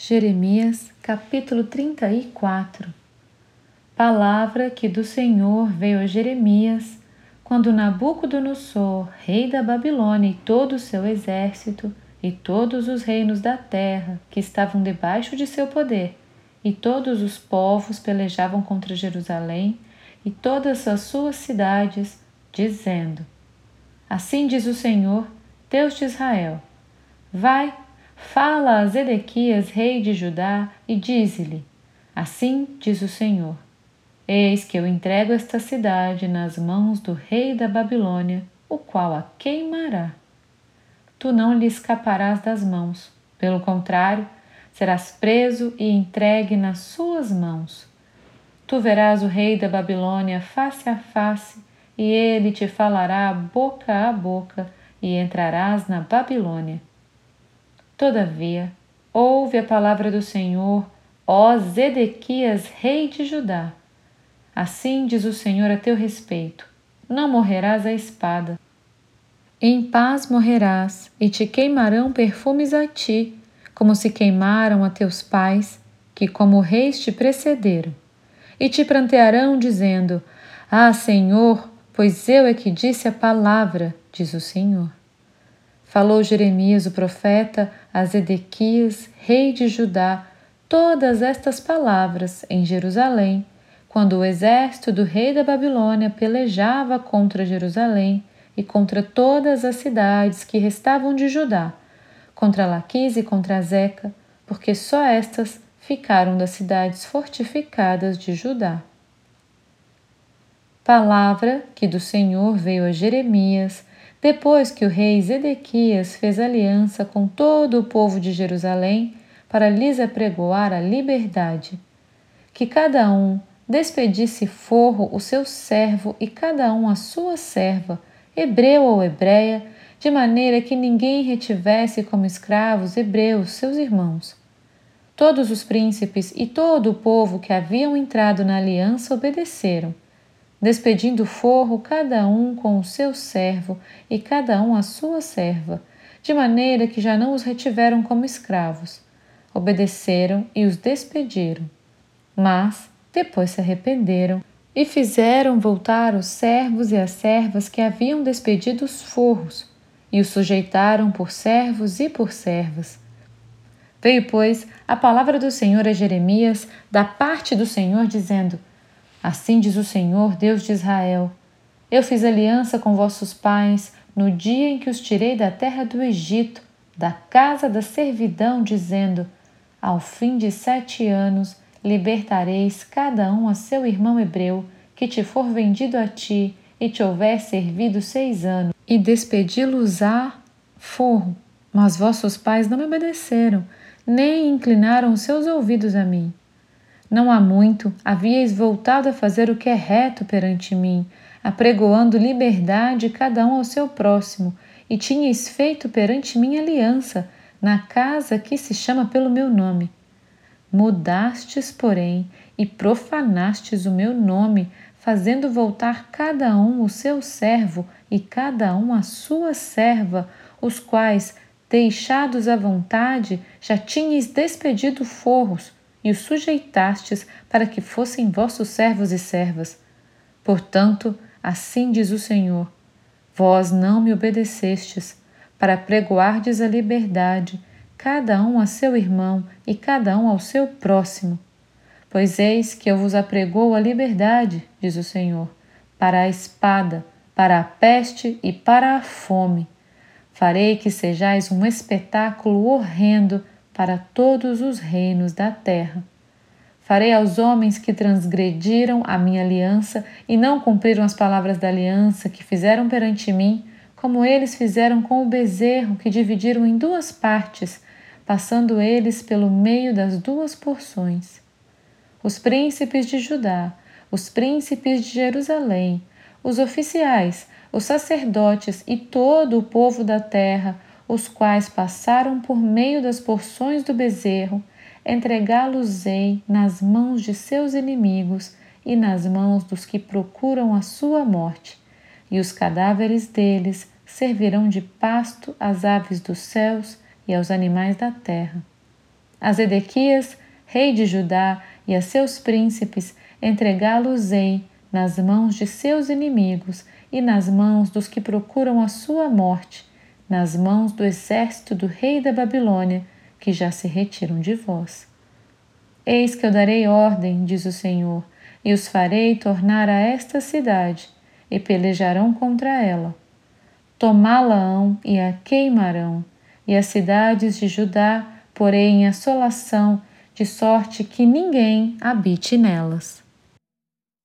Jeremias capítulo 34 Palavra que do Senhor veio a Jeremias quando Nabucodonosor, rei da Babilônia e todo o seu exército e todos os reinos da terra que estavam debaixo de seu poder e todos os povos pelejavam contra Jerusalém e todas as suas cidades, dizendo: Assim diz o Senhor, Deus de Israel: Vai, Fala a Zedequias, rei de Judá, e dize-lhe: Assim diz o Senhor: Eis que eu entrego esta cidade nas mãos do rei da Babilônia, o qual a queimará. Tu não lhe escaparás das mãos, pelo contrário, serás preso e entregue nas suas mãos. Tu verás o rei da Babilônia face a face, e ele te falará boca a boca, e entrarás na Babilônia Todavia, ouve a palavra do Senhor, ó Zedequias, rei de Judá. Assim diz o Senhor a teu respeito: não morrerás à espada. Em paz morrerás, e te queimarão perfumes a ti, como se queimaram a teus pais, que como reis te precederam. E te prantearão, dizendo: Ah, Senhor, pois eu é que disse a palavra, diz o Senhor. Falou Jeremias, o profeta, a Zedequias, rei de Judá, todas estas palavras em Jerusalém, quando o exército do rei da Babilônia pelejava contra Jerusalém e contra todas as cidades que restavam de Judá, contra Laquis e contra Zeca, porque só estas ficaram das cidades fortificadas de Judá. Palavra que do Senhor veio a Jeremias, depois que o rei Zedequias fez aliança com todo o povo de Jerusalém para lhes apregoar a liberdade, que cada um despedisse forro o seu servo e cada um a sua serva, hebreu ou hebreia, de maneira que ninguém retivesse como escravos hebreus seus irmãos. Todos os príncipes e todo o povo que haviam entrado na aliança obedeceram despedindo forro cada um com o seu servo e cada um a sua serva, de maneira que já não os retiveram como escravos. Obedeceram e os despediram. Mas depois se arrependeram e fizeram voltar os servos e as servas que haviam despedido os forros, e os sujeitaram por servos e por servas. Veio, pois, a palavra do Senhor a Jeremias da parte do Senhor, dizendo: Assim diz o Senhor, Deus de Israel: Eu fiz aliança com vossos pais no dia em que os tirei da terra do Egito, da casa da servidão, dizendo: Ao fim de sete anos libertareis cada um a seu irmão hebreu, que te for vendido a ti e te houver servido seis anos, e despedi-los-á forro. Mas vossos pais não me obedeceram, nem inclinaram os seus ouvidos a mim. Não há muito havíeis voltado a fazer o que é reto perante mim, apregoando liberdade cada um ao seu próximo, e tinhais feito perante mim aliança, na casa que se chama pelo meu nome. Mudastes, porém, e profanastes o meu nome, fazendo voltar cada um o seu servo e cada um a sua serva, os quais, deixados à vontade, já tinhais despedido forros, e os sujeitastes para que fossem vossos servos e servas. Portanto, assim diz o Senhor: Vós não me obedecestes, para pregoardes a liberdade, cada um a seu irmão e cada um ao seu próximo. Pois eis que eu vos apregou a liberdade, diz o Senhor, para a espada, para a peste e para a fome. Farei que sejais um espetáculo horrendo para todos os reinos da terra. Farei aos homens que transgrediram a minha aliança e não cumpriram as palavras da aliança que fizeram perante mim, como eles fizeram com o bezerro que dividiram em duas partes, passando eles pelo meio das duas porções. Os príncipes de Judá, os príncipes de Jerusalém, os oficiais, os sacerdotes e todo o povo da terra os quais passaram por meio das porções do bezerro, entregá-los-ei nas mãos de seus inimigos e nas mãos dos que procuram a sua morte, e os cadáveres deles servirão de pasto às aves dos céus e aos animais da terra. A Zedequias, rei de Judá, e a seus príncipes entregá-los-ei nas mãos de seus inimigos e nas mãos dos que procuram a sua morte, nas mãos do exército do rei da Babilônia, que já se retiram de vós. Eis que eu darei ordem, diz o Senhor, e os farei tornar a esta cidade, e pelejarão contra ela. Tomá-la-ão e a queimarão, e as cidades de Judá porei em assolação, de sorte que ninguém habite nelas.